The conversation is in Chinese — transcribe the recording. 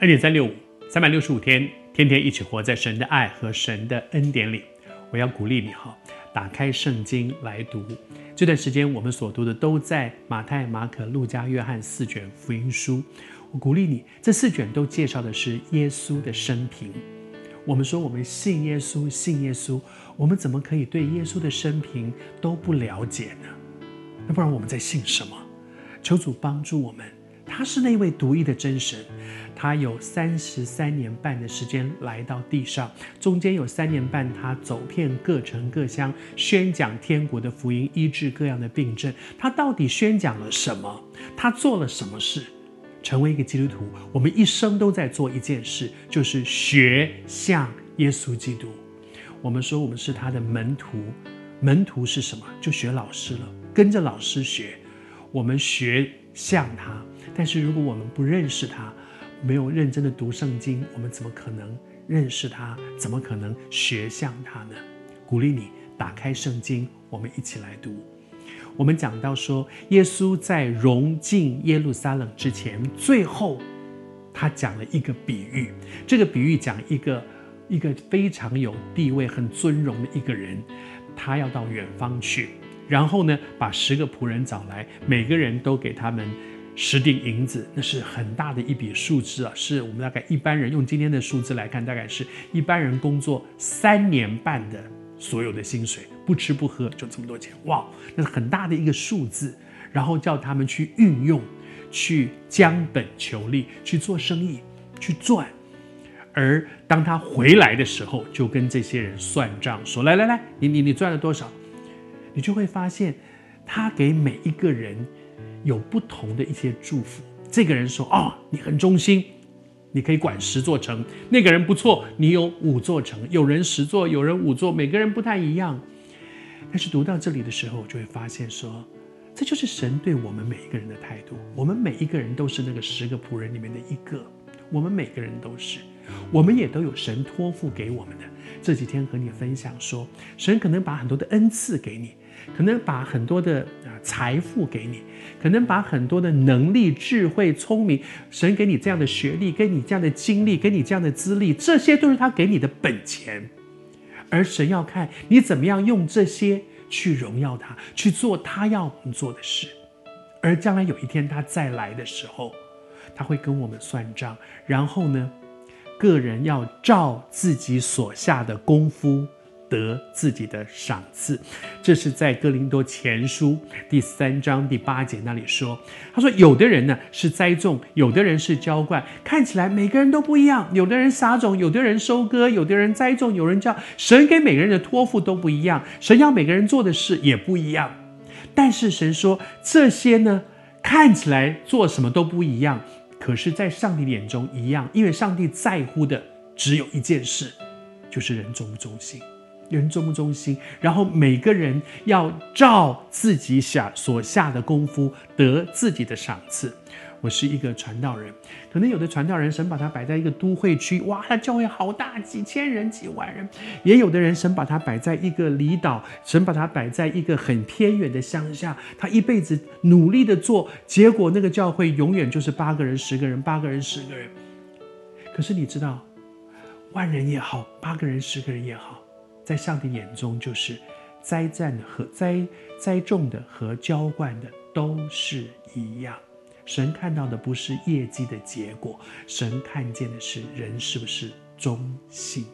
二点三六五，三百六十五天，天天一起活在神的爱和神的恩典里。我要鼓励你哈，打开圣经来读。这段时间我们所读的都在马太、马可、路加、约翰四卷福音书。我鼓励你，这四卷都介绍的是耶稣的生平。我们说我们信耶稣，信耶稣，我们怎么可以对耶稣的生平都不了解呢？那不然我们在信什么？求主帮助我们。他是那位独一的真神，他有三十三年半的时间来到地上，中间有三年半他走遍各城各乡，宣讲天国的福音，医治各样的病症。他到底宣讲了什么？他做了什么事？成为一个基督徒，我们一生都在做一件事，就是学像耶稣基督。我们说我们是他的门徒，门徒是什么？就学老师了，跟着老师学。我们学像他，但是如果我们不认识他，没有认真的读圣经，我们怎么可能认识他？怎么可能学像他呢？鼓励你打开圣经，我们一起来读。我们讲到说，耶稣在荣进耶路撒冷之前，最后他讲了一个比喻。这个比喻讲一个一个非常有地位、很尊荣的一个人，他要到远方去，然后呢，把十个仆人找来，每个人都给他们十锭银子，那是很大的一笔数字啊，是我们大概一般人用今天的数字来看，大概是一般人工作三年半的所有的薪水。不吃不喝就这么多钱，哇，那是很大的一个数字。然后叫他们去运用，去将本求利，去做生意，去赚。而当他回来的时候，就跟这些人算账，说：“来来来，你你你赚了多少？”你就会发现，他给每一个人有不同的一些祝福。这个人说：“哦，你很忠心。”你可以管十座城，那个人不错，你有五座城。有人十座，有人五座，每个人不太一样。但是读到这里的时候，就会发现说，这就是神对我们每一个人的态度。我们每一个人都是那个十个仆人里面的一个，我们每个人都是，我们也都有神托付给我们的。这几天和你分享说，神可能把很多的恩赐给你，可能把很多的啊财富给你，可能把很多的能力、智慧、聪明，神给你这样的学历，给你这样的经历，给你这样的资历，这些都是他给你的本钱。而神要看你怎么样用这些去荣耀他，去做他要我们做的事。而将来有一天他再来的时候，他会跟我们算账。然后呢，个人要照自己所下的功夫。得自己的赏赐，这是在哥林多前书第三章第八节那里说。他说：“有的人呢是栽种，有的人是浇灌，看起来每个人都不一样。有的人撒种，有的人收割，有的人栽种，有人叫。神给每个人的托付都不一样，神要每个人做的事也不一样。但是神说这些呢，看起来做什么都不一样，可是，在上帝眼中一样，因为上帝在乎的只有一件事，就是人忠不忠心。”人忠不忠心，然后每个人要照自己下所下的功夫得自己的赏赐。我是一个传道人，可能有的传道人神把他摆在一个都会区，哇，他教会好大，几千人、几万人；也有的人神把他摆在一个离岛，神把他摆在一个很偏远的乡下，他一辈子努力的做，结果那个教会永远就是八个人、十个人、八个人、十个人。可是你知道，万人也好，八个人、十个人也好。在上帝眼中，就是栽赞和栽栽种的和浇灌的都是一样。神看到的不是业绩的结果，神看见的是人是不是忠心。